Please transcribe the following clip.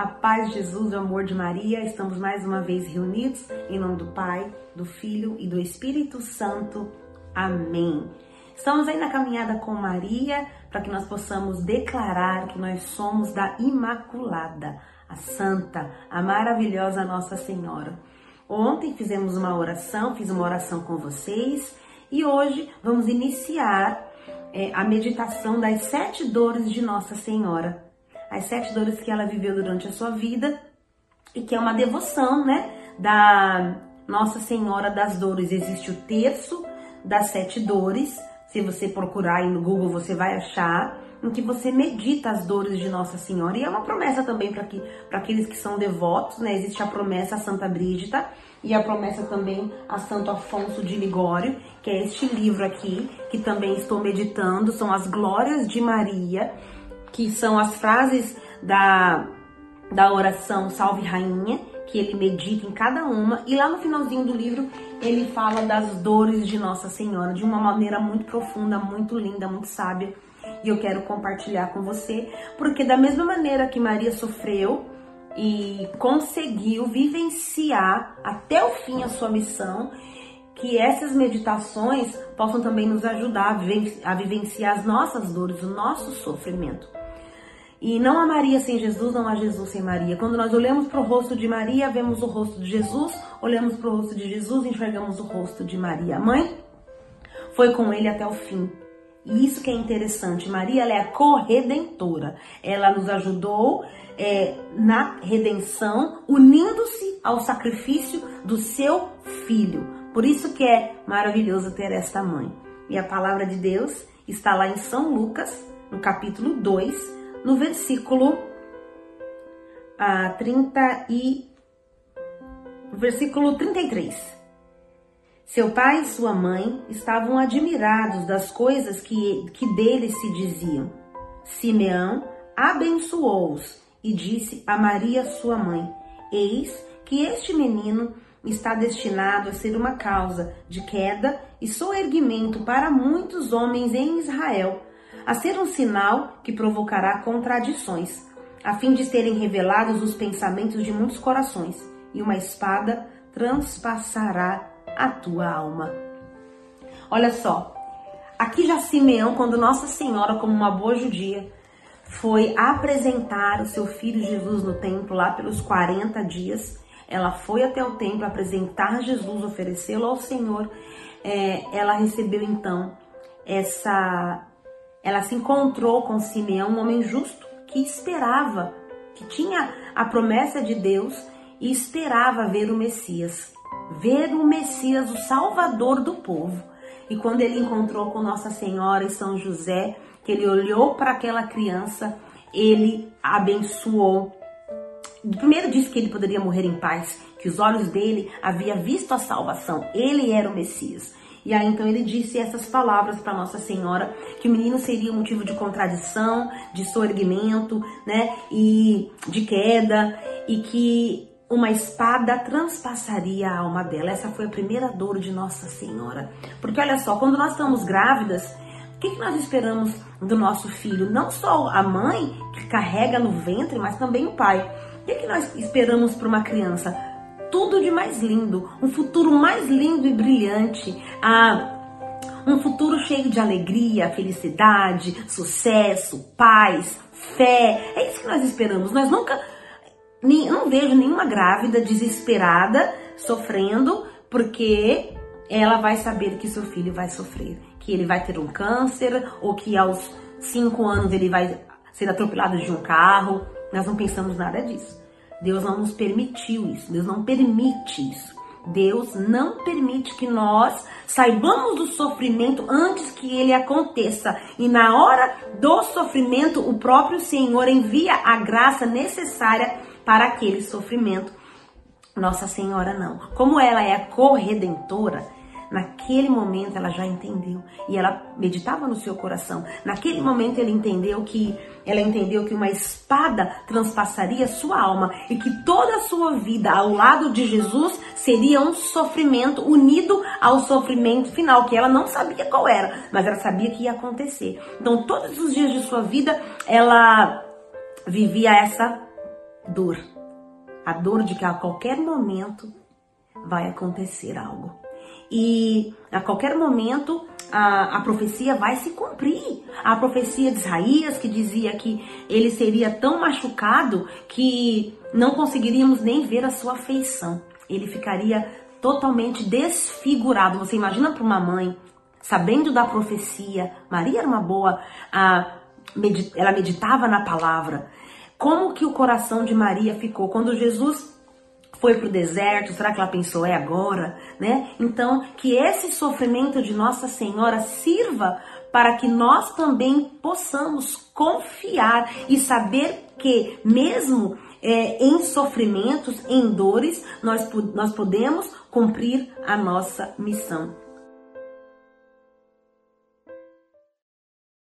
A paz de Jesus, o amor de Maria, estamos mais uma vez reunidos em nome do Pai, do Filho e do Espírito Santo. Amém. Estamos aí na caminhada com Maria para que nós possamos declarar que nós somos da Imaculada, a Santa, a maravilhosa Nossa Senhora. Ontem fizemos uma oração, fiz uma oração com vocês e hoje vamos iniciar é, a meditação das sete dores de Nossa Senhora as sete dores que ela viveu durante a sua vida e que é uma devoção, né, da Nossa Senhora das Dores. Existe o terço das sete dores. Se você procurar aí no Google, você vai achar em que você medita as dores de Nossa Senhora. E é uma promessa também para que, aqueles que são devotos, né? Existe a promessa a Santa Brígida e a promessa também a Santo Afonso de Ligório, que é este livro aqui, que também estou meditando, são as glórias de Maria que são as frases da, da oração Salve Rainha, que ele medita em cada uma, e lá no finalzinho do livro ele fala das dores de Nossa Senhora de uma maneira muito profunda, muito linda, muito sábia. E eu quero compartilhar com você, porque da mesma maneira que Maria sofreu e conseguiu vivenciar até o fim a sua missão, que essas meditações possam também nos ajudar a vivenciar as nossas dores, o nosso sofrimento. E não há Maria sem Jesus, não há Jesus sem Maria. Quando nós olhamos para o rosto de Maria, vemos o rosto de Jesus, olhamos para o rosto de Jesus, enxergamos o rosto de Maria. A mãe foi com ele até o fim. E isso que é interessante. Maria é a corredentora. Ela nos ajudou é, na redenção, unindo-se ao sacrifício do seu filho. Por isso que é maravilhoso ter esta mãe. E a palavra de Deus está lá em São Lucas, no capítulo 2, no versículo ah, 30 e versículo 33. Seu pai e sua mãe estavam admirados das coisas que, que dele se diziam. Simeão abençoou-os e disse a Maria, sua mãe: Eis que este menino está destinado a ser uma causa de queda e soerguimento para muitos homens em Israel a ser um sinal que provocará contradições, a fim de serem revelados os pensamentos de muitos corações, e uma espada transpassará a tua alma. Olha só, aqui já Simeão, quando Nossa Senhora, como uma boa judia, foi apresentar o seu filho Jesus no templo lá pelos 40 dias. Ela foi até o templo apresentar Jesus, oferecê-lo ao Senhor. É, ela recebeu então essa ela se encontrou com Simeão, um homem justo que esperava, que tinha a promessa de Deus e esperava ver o Messias, ver o Messias, o Salvador do povo. E quando ele encontrou com Nossa Senhora e São José, que ele olhou para aquela criança, ele abençoou. Primeiro disse que ele poderia morrer em paz, que os olhos dele havia visto a salvação. Ele era o Messias. E aí então ele disse essas palavras para Nossa Senhora, que o menino seria motivo de contradição, de soerguimento, né, e de queda, e que uma espada transpassaria a alma dela. Essa foi a primeira dor de Nossa Senhora. Porque olha só, quando nós estamos grávidas, o que, que nós esperamos do nosso filho? Não só a mãe que carrega no ventre, mas também o pai. O que, que nós esperamos para uma criança? Tudo de mais lindo, um futuro mais lindo e brilhante, ah, um futuro cheio de alegria, felicidade, sucesso, paz, fé. É isso que nós esperamos. Nós nunca, não vejo nenhuma grávida desesperada sofrendo porque ela vai saber que seu filho vai sofrer, que ele vai ter um câncer ou que aos cinco anos ele vai ser atropelado de um carro. Nós não pensamos nada disso. Deus não nos permitiu isso, Deus não permite isso. Deus não permite que nós saibamos do sofrimento antes que ele aconteça. E na hora do sofrimento, o próprio Senhor envia a graça necessária para aquele sofrimento. Nossa Senhora não. Como ela é a corredentora, Naquele momento ela já entendeu e ela meditava no seu coração. Naquele momento ele entendeu que ela entendeu que uma espada transpassaria sua alma e que toda a sua vida ao lado de Jesus seria um sofrimento unido ao sofrimento final, que ela não sabia qual era, mas ela sabia que ia acontecer. Então, todos os dias de sua vida ela vivia essa dor. A dor de que a qualquer momento vai acontecer algo. E a qualquer momento a, a profecia vai se cumprir. A profecia de Isaías que dizia que ele seria tão machucado que não conseguiríamos nem ver a sua feição. Ele ficaria totalmente desfigurado. Você imagina para uma mãe, sabendo da profecia, Maria era uma boa, a, ela meditava na palavra. Como que o coração de Maria ficou quando Jesus foi para o deserto, será que ela pensou é agora, né? Então, que esse sofrimento de Nossa Senhora sirva para que nós também possamos confiar e saber que mesmo é, em sofrimentos, em dores, nós, nós podemos cumprir a nossa missão.